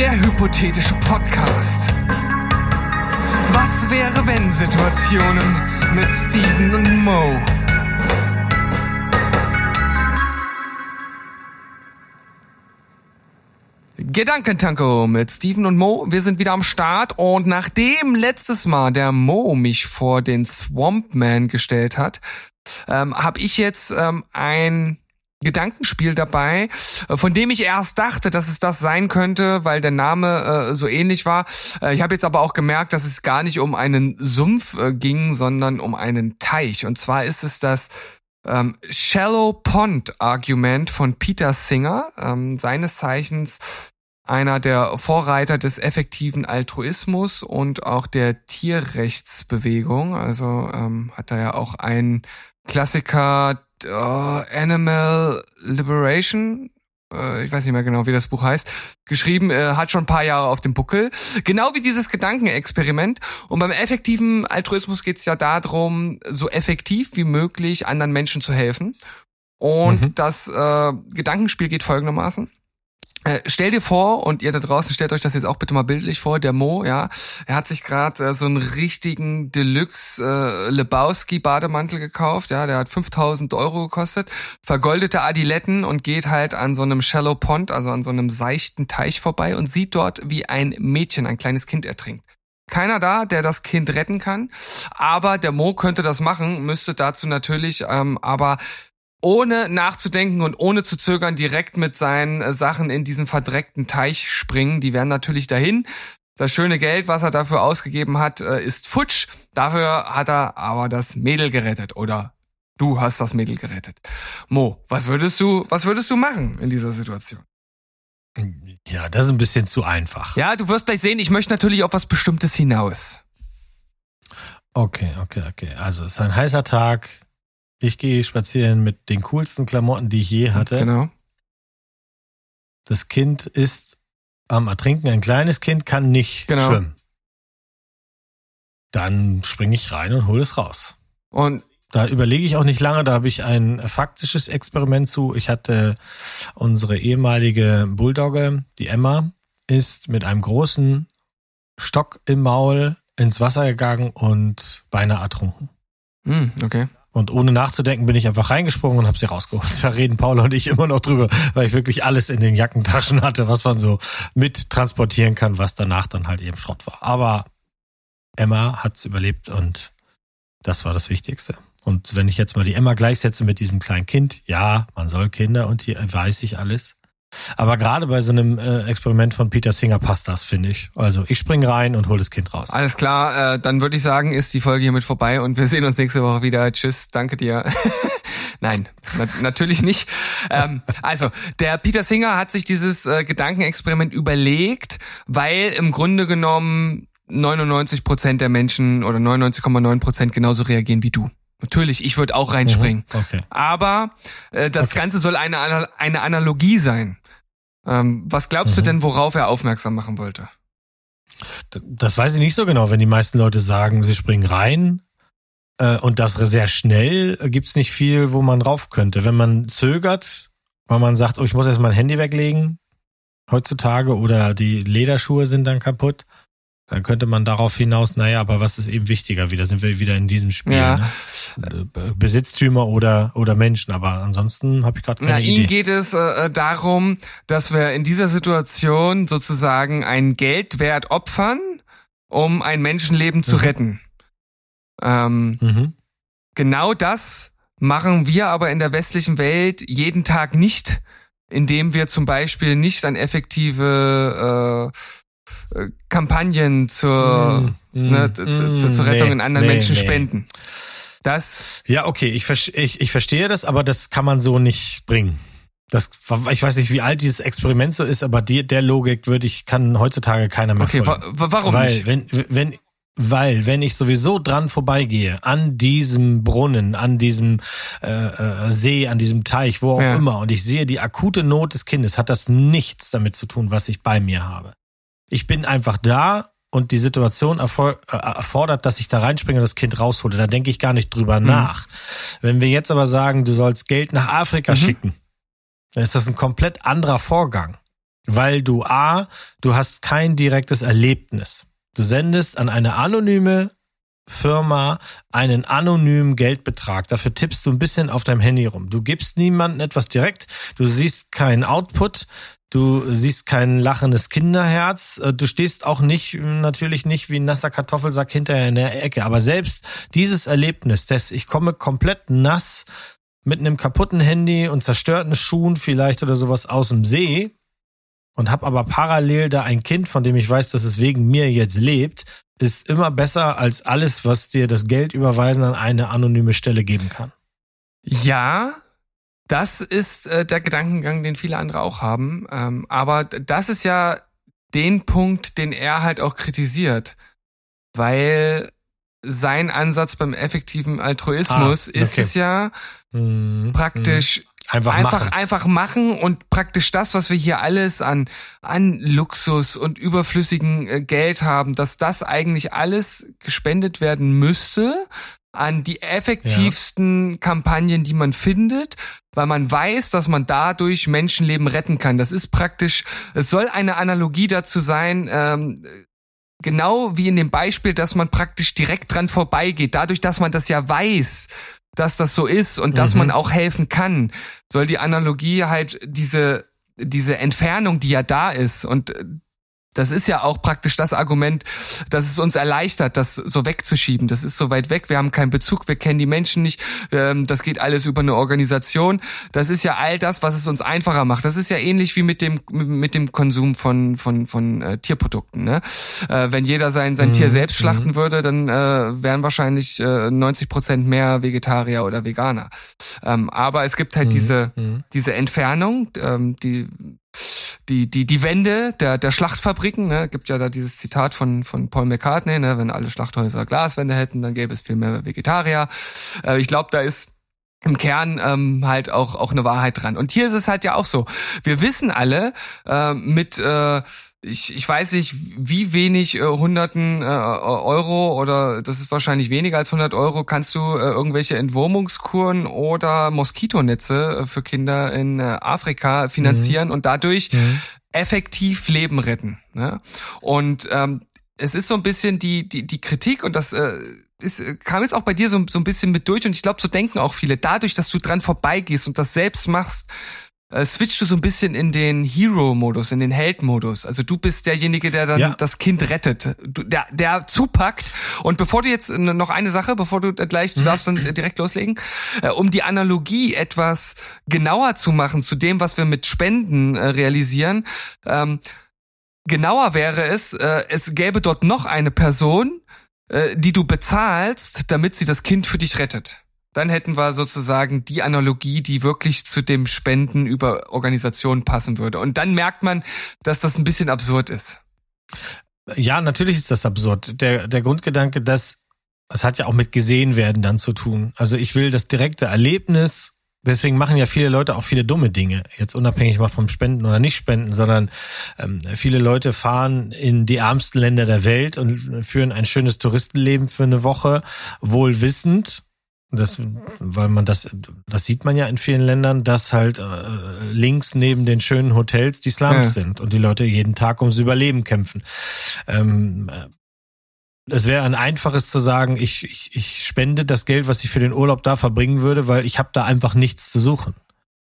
Der hypothetische Podcast. Was wäre wenn Situationen mit Steven und Mo? Gedankentanko mit Steven und Mo. Wir sind wieder am Start und nachdem letztes Mal der Mo mich vor den Swamp Man gestellt hat, ähm, habe ich jetzt ähm, ein Gedankenspiel dabei, äh, von dem ich erst dachte, dass es das sein könnte, weil der Name äh, so ähnlich war. Äh, ich habe jetzt aber auch gemerkt, dass es gar nicht um einen Sumpf äh, ging, sondern um einen Teich. Und zwar ist es das ähm, Shallow Pond Argument von Peter Singer, ähm, seines Zeichens einer der Vorreiter des effektiven Altruismus und auch der Tierrechtsbewegung. Also ähm, hat er ja auch einen Klassiker uh, Animal Liberation, uh, ich weiß nicht mehr genau, wie das Buch heißt, geschrieben, uh, hat schon ein paar Jahre auf dem Buckel. Genau wie dieses Gedankenexperiment. Und beim effektiven Altruismus geht es ja darum, so effektiv wie möglich anderen Menschen zu helfen. Und mhm. das äh, Gedankenspiel geht folgendermaßen. Äh, stell dir vor, und ihr da draußen stellt euch das jetzt auch bitte mal bildlich vor, der Mo, ja, er hat sich gerade äh, so einen richtigen Deluxe äh, Lebowski Bademantel gekauft, ja, der hat 5000 Euro gekostet, vergoldete Adiletten und geht halt an so einem Shallow Pond, also an so einem seichten Teich vorbei und sieht dort, wie ein Mädchen, ein kleines Kind ertrinkt. Keiner da, der das Kind retten kann, aber der Mo könnte das machen, müsste dazu natürlich ähm, aber ohne nachzudenken und ohne zu zögern direkt mit seinen äh, Sachen in diesen verdreckten Teich springen. Die werden natürlich dahin. Das schöne Geld, was er dafür ausgegeben hat, äh, ist futsch. Dafür hat er aber das Mädel gerettet oder du hast das Mädel gerettet. Mo, was würdest du, was würdest du machen in dieser Situation? Ja, das ist ein bisschen zu einfach. Ja, du wirst gleich sehen, ich möchte natürlich auf was Bestimmtes hinaus. Okay, okay, okay. Also es ist ein heißer Tag. Ich gehe spazieren mit den coolsten Klamotten, die ich je hatte. Genau. Das Kind ist am Ertrinken. Ein kleines Kind kann nicht genau. schwimmen. Dann springe ich rein und hole es raus. Und da überlege ich auch nicht lange, da habe ich ein faktisches Experiment zu. Ich hatte unsere ehemalige Bulldogge, die Emma, ist mit einem großen Stock im Maul ins Wasser gegangen und beinahe ertrunken. Hm, okay. Und ohne nachzudenken bin ich einfach reingesprungen und habe sie rausgeholt. Da reden Paula und ich immer noch drüber, weil ich wirklich alles in den Jackentaschen hatte, was man so mit transportieren kann, was danach dann halt eben Schrott war. Aber Emma hat's überlebt und das war das Wichtigste. Und wenn ich jetzt mal die Emma gleichsetze mit diesem kleinen Kind, ja, man soll Kinder und hier weiß ich alles. Aber gerade bei so einem äh, Experiment von Peter Singer passt das, finde ich. Also ich spring rein und hol das Kind raus. Alles klar, äh, dann würde ich sagen, ist die Folge hiermit vorbei und wir sehen uns nächste Woche wieder. Tschüss, danke dir. Nein, na natürlich nicht. Ähm, also, der Peter Singer hat sich dieses äh, Gedankenexperiment überlegt, weil im Grunde genommen 99 Prozent der Menschen oder 99,9 Prozent genauso reagieren wie du. Natürlich, ich würde auch reinspringen. Mhm, okay. Aber äh, das okay. Ganze soll eine, eine Analogie sein. Ähm, was glaubst mhm. du denn, worauf er aufmerksam machen wollte? Das weiß ich nicht so genau. Wenn die meisten Leute sagen, sie springen rein äh, und das sehr schnell, äh, gibt's nicht viel, wo man rauf könnte. Wenn man zögert, weil man sagt, oh, ich muss erst mein Handy weglegen heutzutage oder die Lederschuhe sind dann kaputt, dann könnte man darauf hinaus, naja, aber was ist eben wichtiger? Wieder sind wir wieder in diesem Spiel. Ja. Ne? Besitztümer oder, oder Menschen, aber ansonsten habe ich gerade keine Na, Idee. Ihm geht es äh, darum, dass wir in dieser Situation sozusagen einen Geldwert opfern, um ein Menschenleben zu mhm. retten. Ähm, mhm. Genau das machen wir aber in der westlichen Welt jeden Tag nicht, indem wir zum Beispiel nicht an effektive äh, Kampagnen zur, mm, ne, mm, zur, zur Rettung nee, in anderen nee, Menschen nee. spenden. Das. Ja, okay, ich, ich, ich verstehe das, aber das kann man so nicht bringen. Das, ich weiß nicht, wie alt dieses Experiment so ist, aber die, der Logik würde ich, kann heutzutage keiner mehr Okay, wa warum Weil, nicht? wenn, wenn, weil, wenn ich sowieso dran vorbeigehe, an diesem Brunnen, an diesem äh, äh, See, an diesem Teich, wo auch ja. immer, und ich sehe die akute Not des Kindes, hat das nichts damit zu tun, was ich bei mir habe. Ich bin einfach da und die Situation äh, erfordert, dass ich da reinspringe und das Kind raushole. Da denke ich gar nicht drüber mhm. nach. Wenn wir jetzt aber sagen, du sollst Geld nach Afrika mhm. schicken, dann ist das ein komplett anderer Vorgang. Weil du A, du hast kein direktes Erlebnis. Du sendest an eine anonyme Firma einen anonymen Geldbetrag. Dafür tippst du ein bisschen auf deinem Handy rum. Du gibst niemandem etwas direkt. Du siehst keinen Output. Du siehst kein lachendes Kinderherz. Äh, du stehst auch nicht, natürlich nicht wie ein nasser Kartoffelsack hinterher in der Ecke. Aber selbst dieses Erlebnis, dass ich komme komplett nass mit einem kaputten Handy und zerstörten Schuhen vielleicht oder sowas aus dem See und hab aber parallel da ein Kind, von dem ich weiß, dass es wegen mir jetzt lebt, ist immer besser als alles, was dir das Geld überweisen an eine anonyme Stelle geben kann. Ja, das ist äh, der Gedankengang, den viele andere auch haben. Ähm, aber das ist ja den Punkt, den er halt auch kritisiert. Weil sein Ansatz beim effektiven Altruismus ah, okay. ist es ja mhm. praktisch Einfach, einfach machen. Einfach machen und praktisch das, was wir hier alles an, an Luxus und überflüssigen äh, Geld haben, dass das eigentlich alles gespendet werden müsste an die effektivsten ja. Kampagnen, die man findet, weil man weiß, dass man dadurch Menschenleben retten kann. Das ist praktisch, es soll eine Analogie dazu sein, ähm, genau wie in dem Beispiel, dass man praktisch direkt dran vorbeigeht. Dadurch, dass man das ja weiß, dass das so ist und dass man mhm. auch helfen kann, soll die Analogie halt diese diese Entfernung, die ja da ist und das ist ja auch praktisch das Argument, dass es uns erleichtert, das so wegzuschieben. Das ist so weit weg, wir haben keinen Bezug, wir kennen die Menschen nicht, ähm, das geht alles über eine Organisation. Das ist ja all das, was es uns einfacher macht. Das ist ja ähnlich wie mit dem mit dem Konsum von von von äh, Tierprodukten. Ne? Äh, wenn jeder sein sein mhm. Tier selbst schlachten mhm. würde, dann äh, wären wahrscheinlich äh, 90 Prozent mehr Vegetarier oder Veganer. Ähm, aber es gibt halt mhm. diese mhm. diese Entfernung, ähm, die die, die, die Wände der, der Schlachtfabriken, ne, gibt ja da dieses Zitat von, von Paul McCartney, ne, wenn alle Schlachthäuser Glaswände hätten, dann gäbe es viel mehr Vegetarier. Äh, ich glaube, da ist im Kern ähm, halt auch, auch eine Wahrheit dran. Und hier ist es halt ja auch so. Wir wissen alle äh, mit äh, ich, ich weiß nicht, wie wenig äh, hunderten äh, Euro oder das ist wahrscheinlich weniger als 100 Euro, kannst du äh, irgendwelche Entwurmungskuren oder Moskitonetze äh, für Kinder in äh, Afrika finanzieren mhm. und dadurch mhm. effektiv Leben retten. Ne? Und ähm, es ist so ein bisschen die, die, die Kritik und das äh, ist, kam jetzt auch bei dir so, so ein bisschen mit durch und ich glaube, so denken auch viele. Dadurch, dass du dran vorbeigehst und das selbst machst, äh, switchst du so ein bisschen in den Hero-Modus, in den Held-Modus. Also du bist derjenige, der dann ja. das Kind rettet, du, der, der zupackt. Und bevor du jetzt noch eine Sache, bevor du gleich, du darfst dann direkt loslegen, äh, um die Analogie etwas genauer zu machen zu dem, was wir mit Spenden äh, realisieren. Ähm, genauer wäre es, äh, es gäbe dort noch eine Person, äh, die du bezahlst, damit sie das Kind für dich rettet dann hätten wir sozusagen die Analogie, die wirklich zu dem Spenden über Organisationen passen würde. Und dann merkt man, dass das ein bisschen absurd ist. Ja, natürlich ist das absurd. Der, der Grundgedanke, dass das hat ja auch mit gesehen werden dann zu tun. Also ich will das direkte Erlebnis Deswegen machen ja viele Leute auch viele dumme Dinge, jetzt unabhängig mal vom Spenden oder nicht Spenden, sondern ähm, viele Leute fahren in die ärmsten Länder der Welt und führen ein schönes Touristenleben für eine Woche, wohl wissend, das, weil man das, das sieht man ja in vielen Ländern, dass halt äh, links neben den schönen Hotels die Slums ja. sind und die Leute jeden Tag ums Überleben kämpfen. Ähm, äh, es wäre ein einfaches zu sagen, ich, ich, ich spende das Geld, was ich für den Urlaub da verbringen würde, weil ich habe da einfach nichts zu suchen.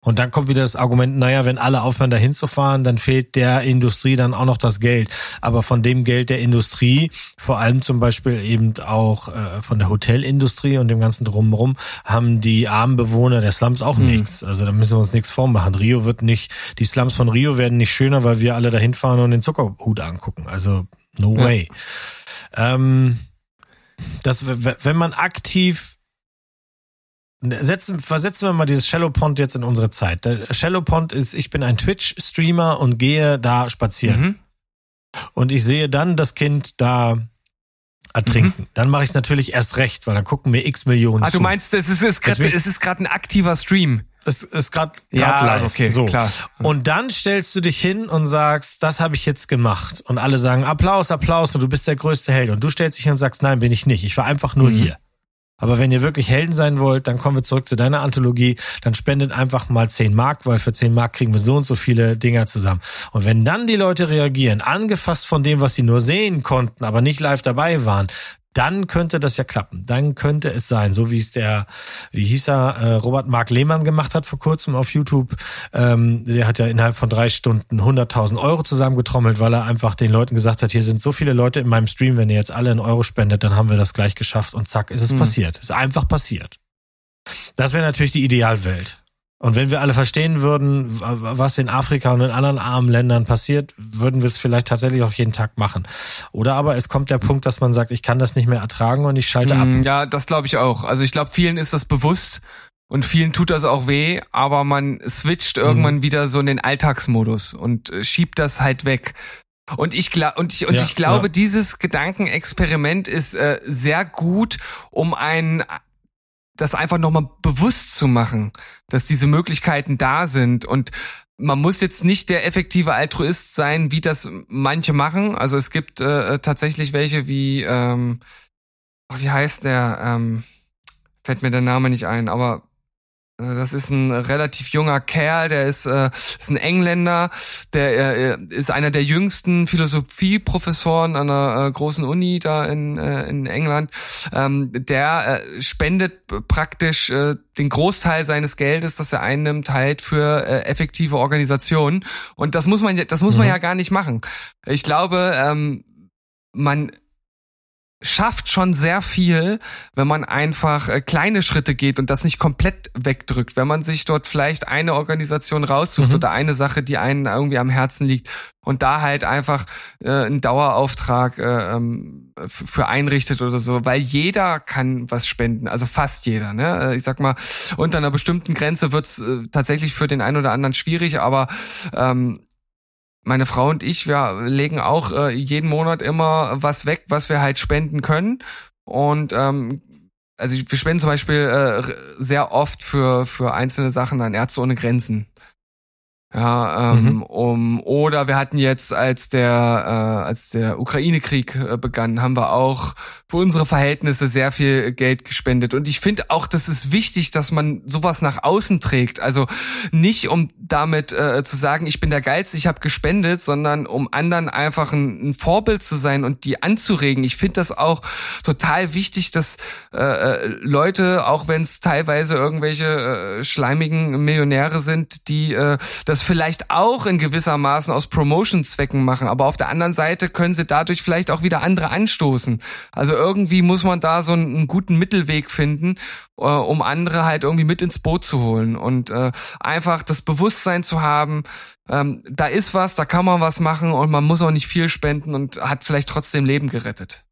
Und dann kommt wieder das Argument, naja, wenn alle aufhören, da hinzufahren, dann fehlt der Industrie dann auch noch das Geld. Aber von dem Geld der Industrie, vor allem zum Beispiel eben auch äh, von der Hotelindustrie und dem ganzen Drumherum, haben die armen Bewohner der Slums auch hm. nichts. Also da müssen wir uns nichts vormachen. Rio wird nicht, die Slums von Rio werden nicht schöner, weil wir alle da hinfahren und den Zuckerhut angucken. Also no way. Ja. Ähm, das, wenn man aktiv Setzen, versetzen wir mal dieses Shallow Pond jetzt in unsere Zeit. Der Shallow Pond ist, ich bin ein Twitch-Streamer und gehe da spazieren. Mhm. Und ich sehe dann das Kind da ertrinken. Mhm. Dann mache ich natürlich erst recht, weil dann gucken mir x Millionen Ah, zu. du meinst, es ist, ist gerade es ist gerade ein aktiver Stream. Es ist gerade ja, live. Okay, so. klar. Und dann stellst du dich hin und sagst, das habe ich jetzt gemacht. Und alle sagen Applaus, Applaus und du bist der größte Held. Und du stellst dich hin und sagst, nein, bin ich nicht. Ich war einfach nur mhm. hier. Aber wenn ihr wirklich Helden sein wollt, dann kommen wir zurück zu deiner Anthologie. Dann spendet einfach mal 10 Mark, weil für 10 Mark kriegen wir so und so viele Dinger zusammen. Und wenn dann die Leute reagieren, angefasst von dem, was sie nur sehen konnten, aber nicht live dabei waren, dann könnte das ja klappen. Dann könnte es sein, so wie es der, wie hieß er, äh, Robert Mark Lehmann gemacht hat vor kurzem auf YouTube. Ähm, der hat ja innerhalb von drei Stunden 100.000 Euro zusammengetrommelt, weil er einfach den Leuten gesagt hat, hier sind so viele Leute in meinem Stream, wenn ihr jetzt alle einen Euro spendet, dann haben wir das gleich geschafft und zack, ist es hm. passiert. Ist einfach passiert. Das wäre natürlich die Idealwelt. Und wenn wir alle verstehen würden, was in Afrika und in anderen armen Ländern passiert, würden wir es vielleicht tatsächlich auch jeden Tag machen. Oder aber es kommt der Punkt, dass man sagt, ich kann das nicht mehr ertragen und ich schalte ab. Mm, ja, das glaube ich auch. Also ich glaube, vielen ist das bewusst und vielen tut das auch weh, aber man switcht irgendwann mhm. wieder so in den Alltagsmodus und äh, schiebt das halt weg. Und ich glaube und ich und ja, ich glaube, ja. dieses Gedankenexperiment ist äh, sehr gut, um ein das einfach nochmal bewusst zu machen, dass diese Möglichkeiten da sind und man muss jetzt nicht der effektive Altruist sein, wie das manche machen. Also es gibt äh, tatsächlich welche wie, ähm, wie heißt der? Ähm, fällt mir der Name nicht ein, aber äh, das ist ein relativ junger Kerl, der ist, äh, ist ein Engländer, der äh, ist einer der jüngsten Philosophieprofessoren an einer äh, großen Uni da in, äh, in England. Ähm, der äh, spendet praktisch äh, den Großteil seines Geldes, das er einnimmt, halt für äh, effektive Organisationen. Und das muss man, das muss man mhm. ja gar nicht machen. Ich glaube, ähm, man schafft schon sehr viel, wenn man einfach äh, kleine Schritte geht und das nicht komplett wegdrückt. Wenn man sich dort vielleicht eine Organisation raussucht mhm. oder eine Sache, die einen irgendwie am Herzen liegt und da halt einfach äh, einen Dauerauftrag äh, ähm, für einrichtet oder so, weil jeder kann was spenden, also fast jeder. Ne? Äh, ich sag mal, unter einer bestimmten Grenze wird's äh, tatsächlich für den einen oder anderen schwierig, aber ähm, meine Frau und ich, wir legen auch äh, jeden Monat immer was weg, was wir halt spenden können. Und ähm, also wir spenden zum Beispiel äh, sehr oft für, für einzelne Sachen an Ärzte ohne Grenzen. Ja, ähm, mhm. um, oder wir hatten jetzt, als der, äh, als der Ukraine-Krieg äh, begann, haben wir auch für unsere Verhältnisse sehr viel Geld gespendet. Und ich finde auch, das ist wichtig, dass man sowas nach außen trägt. Also nicht, um damit äh, zu sagen, ich bin der Geilste, ich habe gespendet, sondern um anderen einfach ein, ein, Vorbild zu sein und die anzuregen. Ich finde das auch total wichtig, dass äh, äh Leute, auch wenn es teilweise irgendwelche äh, schleimigen Millionäre sind, die äh, das vielleicht auch in gewisser Maßen aus Promotion-Zwecken machen, aber auf der anderen Seite können sie dadurch vielleicht auch wieder andere anstoßen. Also irgendwie muss man da so einen, einen guten Mittelweg finden, äh, um andere halt irgendwie mit ins Boot zu holen und äh, einfach das Bewusstsein zu haben, ähm, da ist was, da kann man was machen und man muss auch nicht viel spenden und hat vielleicht trotzdem Leben gerettet.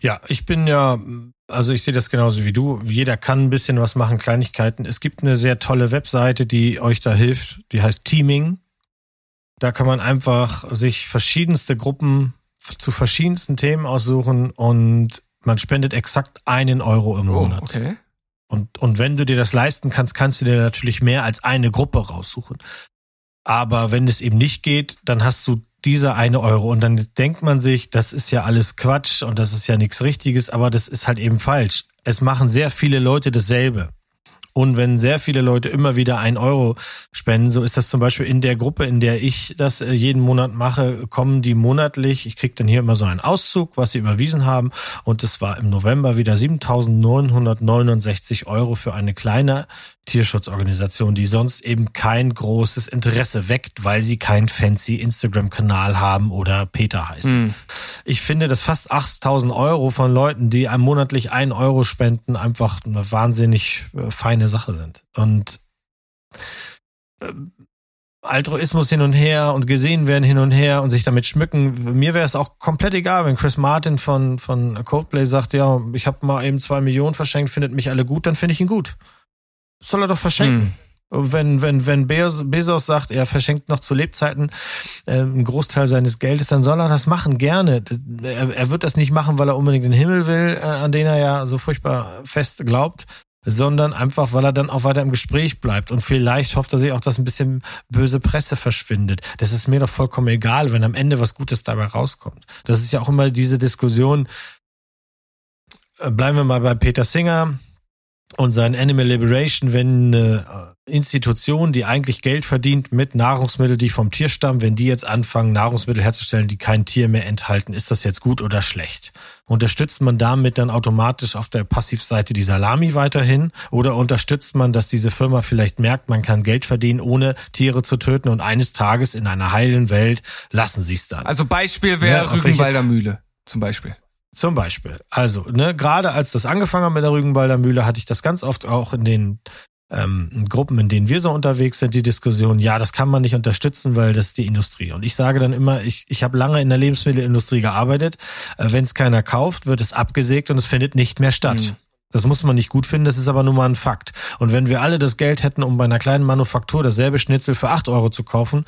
Ja, ich bin ja, also ich sehe das genauso wie du. Jeder kann ein bisschen was machen, Kleinigkeiten. Es gibt eine sehr tolle Webseite, die euch da hilft. Die heißt Teaming. Da kann man einfach sich verschiedenste Gruppen zu verschiedensten Themen aussuchen und man spendet exakt einen Euro im oh, Monat. okay. Und, und wenn du dir das leisten kannst, kannst du dir natürlich mehr als eine Gruppe raussuchen. Aber wenn es eben nicht geht, dann hast du dieser eine Euro. Und dann denkt man sich, das ist ja alles Quatsch und das ist ja nichts Richtiges, aber das ist halt eben falsch. Es machen sehr viele Leute dasselbe. Und wenn sehr viele Leute immer wieder ein Euro spenden, so ist das zum Beispiel in der Gruppe, in der ich das äh, jeden Monat mache, kommen die monatlich, ich kriege dann hier immer so einen Auszug, was sie überwiesen haben. Und es war im November wieder 7.969 Euro für eine kleine Tierschutzorganisation, die sonst eben kein großes Interesse weckt, weil sie keinen fancy Instagram-Kanal haben oder Peter heißen. Mhm. Ich finde, dass fast 8000 Euro von Leuten, die einem monatlich einen Euro spenden, einfach eine wahnsinnig äh, feine Sache sind. Und äh, Altruismus hin und her und gesehen werden hin und her und sich damit schmücken. Mir wäre es auch komplett egal, wenn Chris Martin von, von Coldplay sagt, ja, ich habe mal eben zwei Millionen verschenkt, findet mich alle gut, dann finde ich ihn gut soll er doch verschenken. Hm. Wenn, wenn, wenn Bezos sagt, er verschenkt noch zu Lebzeiten äh, einen Großteil seines Geldes, dann soll er das machen, gerne. Er, er wird das nicht machen, weil er unbedingt den Himmel will, äh, an den er ja so furchtbar fest glaubt, sondern einfach, weil er dann auch weiter im Gespräch bleibt. Und vielleicht hofft er sich auch, dass ein bisschen böse Presse verschwindet. Das ist mir doch vollkommen egal, wenn am Ende was Gutes dabei rauskommt. Das ist ja auch immer diese Diskussion, äh, bleiben wir mal bei Peter Singer und sein Animal Liberation, wenn eine Institution, die eigentlich Geld verdient mit Nahrungsmitteln, die vom Tier stammen, wenn die jetzt anfangen, Nahrungsmittel herzustellen, die kein Tier mehr enthalten, ist das jetzt gut oder schlecht? Unterstützt man damit dann automatisch auf der Passivseite die Salami weiterhin? Oder unterstützt man, dass diese Firma vielleicht merkt, man kann Geld verdienen, ohne Tiere zu töten und eines Tages in einer heilen Welt lassen sie es dann? Also Beispiel wäre ja, Rügenwalder Mühle zum Beispiel. Zum Beispiel. Also, ne, gerade als das angefangen hat mit der Rügenwalder Mühle, hatte ich das ganz oft auch in den ähm, Gruppen, in denen wir so unterwegs sind, die Diskussion, ja, das kann man nicht unterstützen, weil das ist die Industrie. Und ich sage dann immer, ich, ich habe lange in der Lebensmittelindustrie gearbeitet. Äh, Wenn es keiner kauft, wird es abgesägt und es findet nicht mehr statt. Mhm. Das muss man nicht gut finden, das ist aber nur mal ein Fakt. Und wenn wir alle das Geld hätten, um bei einer kleinen Manufaktur dasselbe Schnitzel für acht Euro zu kaufen,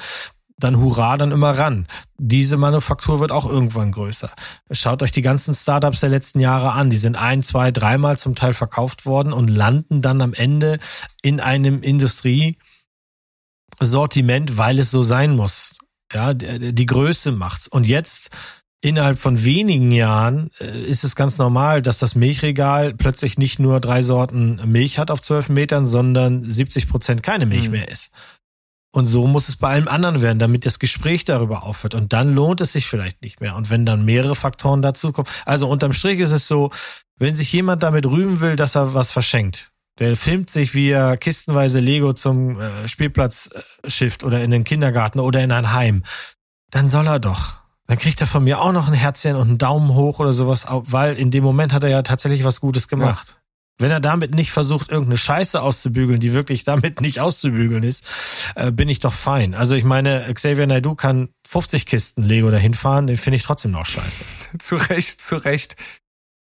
dann hurra, dann immer ran. Diese Manufaktur wird auch irgendwann größer. Schaut euch die ganzen Startups der letzten Jahre an. Die sind ein, zwei, dreimal zum Teil verkauft worden und landen dann am Ende in einem Industriesortiment, weil es so sein muss. Ja, die Größe macht's. Und jetzt innerhalb von wenigen Jahren äh, ist es ganz normal, dass das Milchregal plötzlich nicht nur drei Sorten Milch hat auf zwölf Metern, sondern 70 Prozent keine Milch mhm. mehr ist. Und so muss es bei allem anderen werden, damit das Gespräch darüber aufhört. Und dann lohnt es sich vielleicht nicht mehr. Und wenn dann mehrere Faktoren dazukommen. Also unterm Strich ist es so, wenn sich jemand damit rühmen will, dass er was verschenkt, der filmt sich, wie er kistenweise Lego zum äh, Spielplatz äh, schifft oder in den Kindergarten oder in ein Heim, dann soll er doch. Dann kriegt er von mir auch noch ein Herzchen und einen Daumen hoch oder sowas, weil in dem Moment hat er ja tatsächlich was Gutes gemacht. Ja. Wenn er damit nicht versucht, irgendeine Scheiße auszubügeln, die wirklich damit nicht auszubügeln ist, äh, bin ich doch fein. Also ich meine, Xavier Naidoo kann 50 Kisten Lego dahin fahren, den finde ich trotzdem noch scheiße. zu Recht, zu Recht.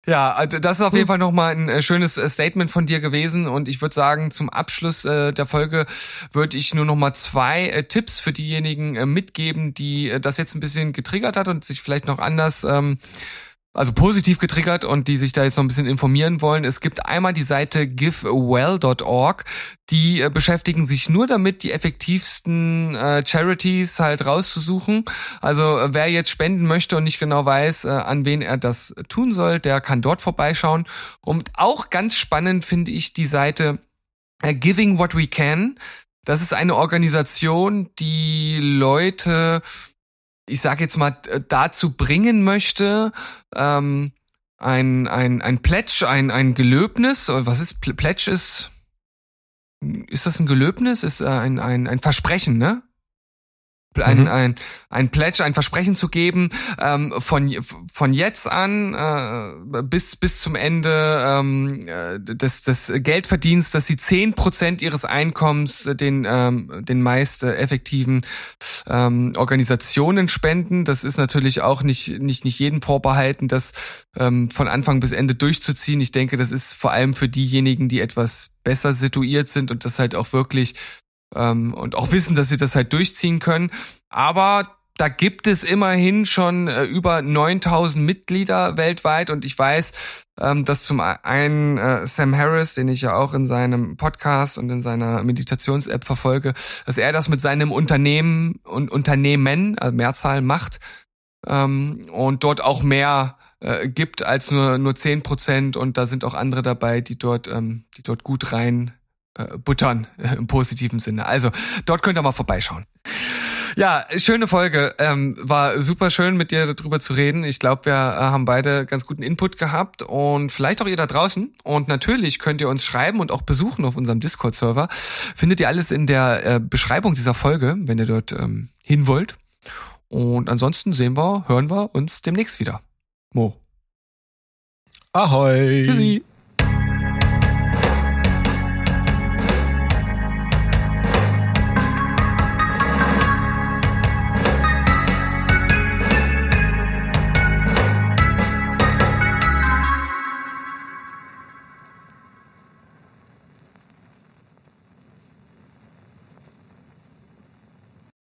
Ja, also das ist auf jeden. Fall nochmal ein äh, schönes äh, Statement von dir gewesen und ich würde sagen, zum Abschluss äh, der Folge würde ich nur nochmal zwei Tipps für diejenigen mitgeben, die das jetzt ein bisschen getriggert hat und sich vielleicht noch anders ähm, also positiv getriggert und die sich da jetzt noch ein bisschen informieren wollen. Es gibt einmal die Seite givewell.org, die äh, beschäftigen sich nur damit, die effektivsten äh, Charities halt rauszusuchen. Also äh, wer jetzt spenden möchte und nicht genau weiß, äh, an wen er das tun soll, der kann dort vorbeischauen. Und auch ganz spannend finde ich die Seite äh, Giving What We Can. Das ist eine Organisation, die Leute ich sage jetzt mal, dazu bringen möchte, ähm, ein, ein, ein Pledge, ein, ein Gelöbnis, was ist, Pledge ist, ist das ein Gelöbnis? Ist äh, ein, ein, ein Versprechen, ne? Ein, mhm. ein, ein Pledge, ein Versprechen zu geben, ähm, von, von jetzt an äh, bis, bis zum Ende ähm, äh, des, des Geldverdienst, dass sie zehn Prozent ihres Einkommens den, ähm, den meist äh, effektiven ähm, Organisationen spenden. Das ist natürlich auch nicht, nicht, nicht jedem vorbehalten, das ähm, von Anfang bis Ende durchzuziehen. Ich denke, das ist vor allem für diejenigen, die etwas besser situiert sind und das halt auch wirklich ähm, und auch wissen, dass sie das halt durchziehen können. Aber da gibt es immerhin schon äh, über 9000 Mitglieder weltweit und ich weiß, ähm, dass zum einen äh, Sam Harris, den ich ja auch in seinem Podcast und in seiner Meditations-App verfolge, dass er das mit seinem Unternehmen und Unternehmen, also Mehrzahl, macht ähm, und dort auch mehr äh, gibt als nur nur zehn Prozent und da sind auch andere dabei, die dort ähm, die dort gut rein äh, buttern äh, im positiven Sinne. Also dort könnt ihr mal vorbeischauen. Ja, schöne Folge. Ähm, war super schön, mit dir darüber zu reden. Ich glaube, wir äh, haben beide ganz guten Input gehabt und vielleicht auch ihr da draußen. Und natürlich könnt ihr uns schreiben und auch besuchen auf unserem Discord-Server. Findet ihr alles in der äh, Beschreibung dieser Folge, wenn ihr dort ähm, hin wollt. Und ansonsten sehen wir, hören wir uns demnächst wieder. Mo. Ahoi. Tschüssi.